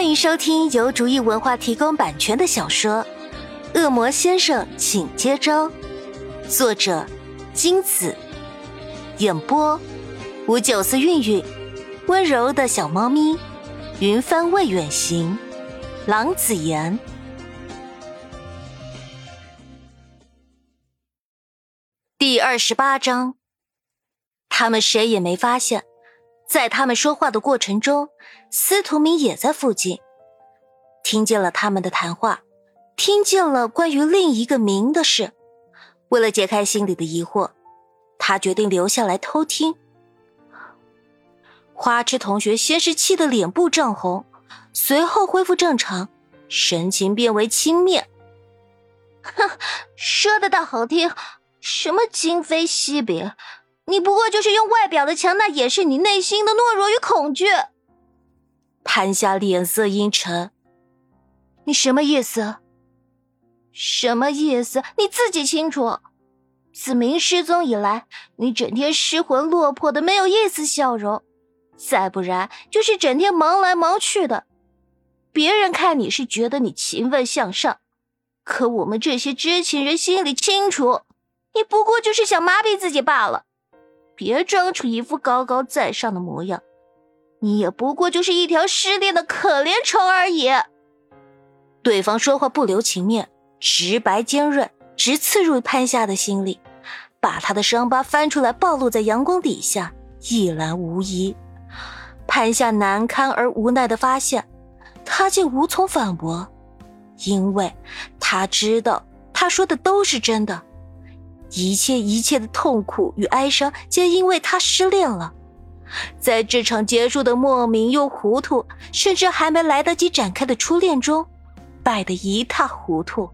欢迎收听由竹意文化提供版权的小说《恶魔先生，请接招》，作者金子，演播五九四韵韵，温柔的小猫咪，云帆未远行，郎子言。第二十八章，他们谁也没发现。在他们说话的过程中，司徒明也在附近，听见了他们的谈话，听见了关于另一个明的事。为了解开心里的疑惑，他决定留下来偷听。花痴同学先是气得脸部涨红，随后恢复正常，神情变为轻蔑：“哼，说的倒好听，什么今非昔比。”你不过就是用外表的强大掩饰你内心的懦弱与恐惧。潘夏脸色阴沉，你什么意思？什么意思？你自己清楚。子明失踪以来，你整天失魂落魄的，没有一丝笑容；再不然就是整天忙来忙去的。别人看你是觉得你勤奋向上，可我们这些知情人心里清楚，你不过就是想麻痹自己罢了。别装出一副高高在上的模样，你也不过就是一条失恋的可怜虫而已。对方说话不留情面，直白尖锐，直刺入潘夏的心里，把他的伤疤翻出来暴露在阳光底下，一览无遗。潘夏难堪而无奈的发现，他竟无从反驳，因为他知道他说的都是真的。一切一切的痛苦与哀伤，皆因为他失恋了，在这场结束的莫名又糊涂，甚至还没来得及展开的初恋中，败得一塌糊涂。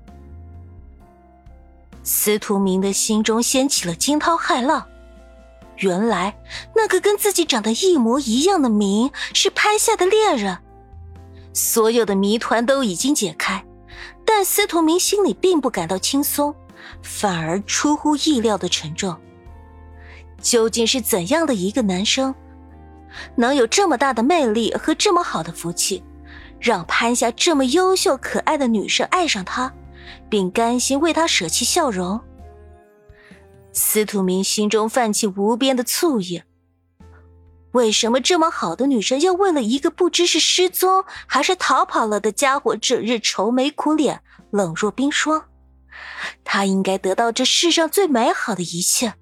司徒明的心中掀起了惊涛骇浪，原来那个跟自己长得一模一样的明是潘夏的恋人，所有的谜团都已经解开，但司徒明心里并不感到轻松。反而出乎意料的沉重。究竟是怎样的一个男生，能有这么大的魅力和这么好的福气，让潘夏这么优秀可爱的女生爱上他，并甘心为他舍弃笑容？司徒明心中泛起无边的醋意。为什么这么好的女生要为了一个不知是失踪还是逃跑了的家伙，整日愁眉苦脸、冷若冰霜？他应该得到这世上最美好的一切，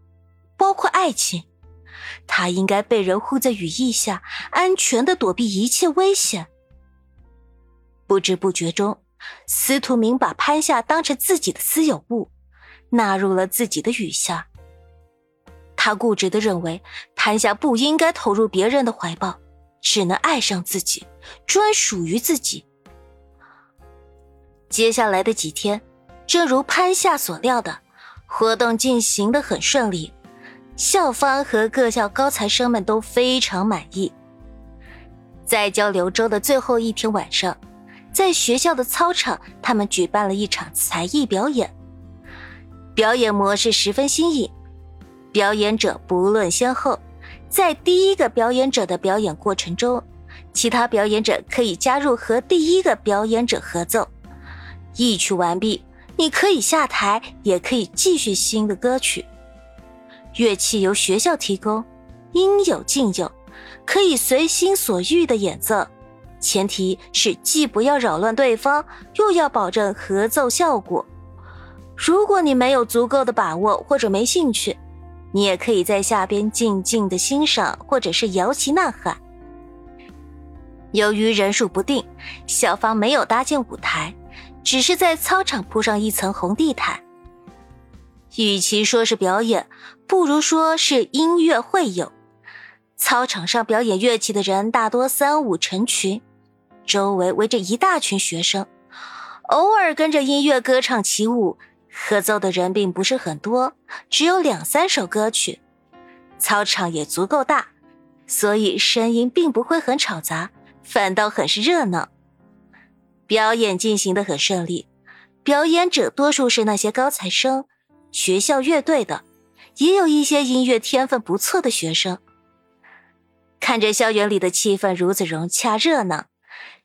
包括爱情。他应该被人护在羽翼下，安全的躲避一切危险。不知不觉中，司徒明把潘夏当成自己的私有物，纳入了自己的羽下。他固执的认为，潘夏不应该投入别人的怀抱，只能爱上自己，专属于自己。接下来的几天。正如潘夏所料的，活动进行的很顺利，校方和各校高材生们都非常满意。在交流周的最后一天晚上，在学校的操场，他们举办了一场才艺表演。表演模式十分新颖，表演者不论先后，在第一个表演者的表演过程中，其他表演者可以加入和第一个表演者合奏，一曲完毕。你可以下台，也可以继续新的歌曲。乐器由学校提供，应有尽有，可以随心所欲的演奏。前提是既不要扰乱对方，又要保证合奏效果。如果你没有足够的把握或者没兴趣，你也可以在下边静静的欣赏，或者是摇旗呐喊。由于人数不定，校方没有搭建舞台。只是在操场铺上一层红地毯。与其说是表演，不如说是音乐会友。操场上表演乐器的人大多三五成群，周围围着一大群学生，偶尔跟着音乐歌唱起舞。合奏的人并不是很多，只有两三首歌曲。操场也足够大，所以声音并不会很吵杂，反倒很是热闹。表演进行的很顺利，表演者多数是那些高材生、学校乐队的，也有一些音乐天分不错的学生。看着校园里的气氛如此融洽热闹，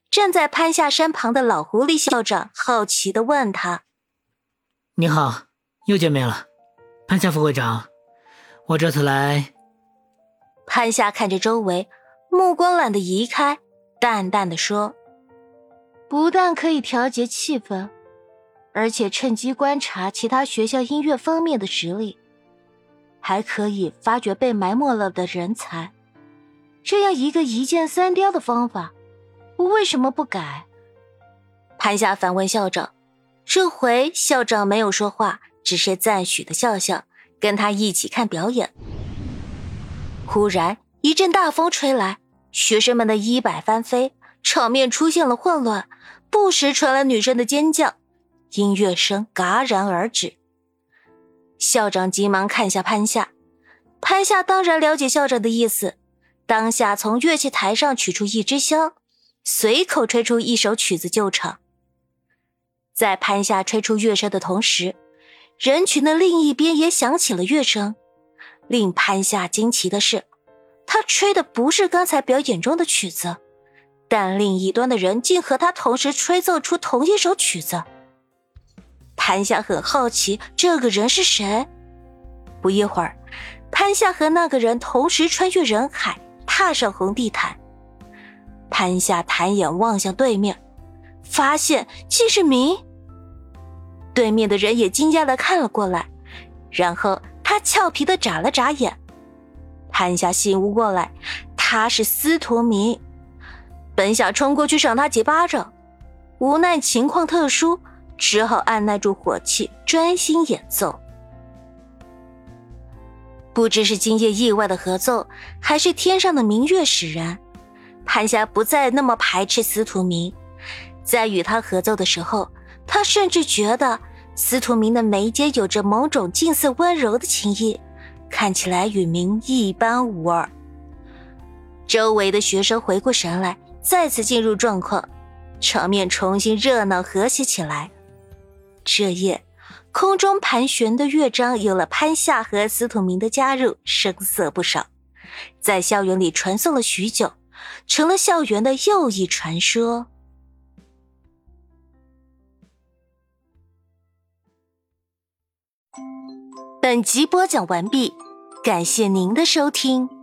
站在潘夏身旁的老狐狸校长好奇的问他：“你好，又见面了，潘夏副会长，我这次来……”潘夏看着周围，目光懒得移开，淡淡的说：“不但可以调节气氛，而且趁机观察其他学校音乐方面的实力，还可以发掘被埋没了的人才。这样一个一箭三雕的方法。”我为什么不改？潘夏反问校长。这回校长没有说话，只是赞许的笑笑，跟他一起看表演。忽然一阵大风吹来，学生们的衣摆翻飞，场面出现了混乱，不时传来女生的尖叫，音乐声戛然而止。校长急忙看向潘夏，潘夏当然了解校长的意思，当下从乐器台上取出一支箫。随口吹出一首曲子救场，在潘夏吹出乐声的同时，人群的另一边也响起了乐声。令潘夏惊奇的是，他吹的不是刚才表演中的曲子，但另一端的人竟和他同时吹奏出同一首曲子。潘夏很好奇这个人是谁。不一会儿，潘夏和那个人同时穿越人海，踏上红地毯。潘夏抬眼望向对面，发现竟是明。对面的人也惊讶的看了过来，然后他俏皮的眨了眨眼。潘夏醒悟过来，他是司徒明，本想冲过去赏他几巴掌，无奈情况特殊，只好按耐住火气，专心演奏。不知是今夜意外的合奏，还是天上的明月使然。潘霞不再那么排斥司徒明，在与他合奏的时候，他甚至觉得司徒明的眉间有着某种近似温柔的情意，看起来与明一般无二。周围的学生回过神来，再次进入状况，场面重新热闹和谐起来。这夜，空中盘旋的乐章有了潘夏和司徒明的加入，声色不少，在校园里传颂了许久。成了校园的又一传说。本集播讲完毕，感谢您的收听。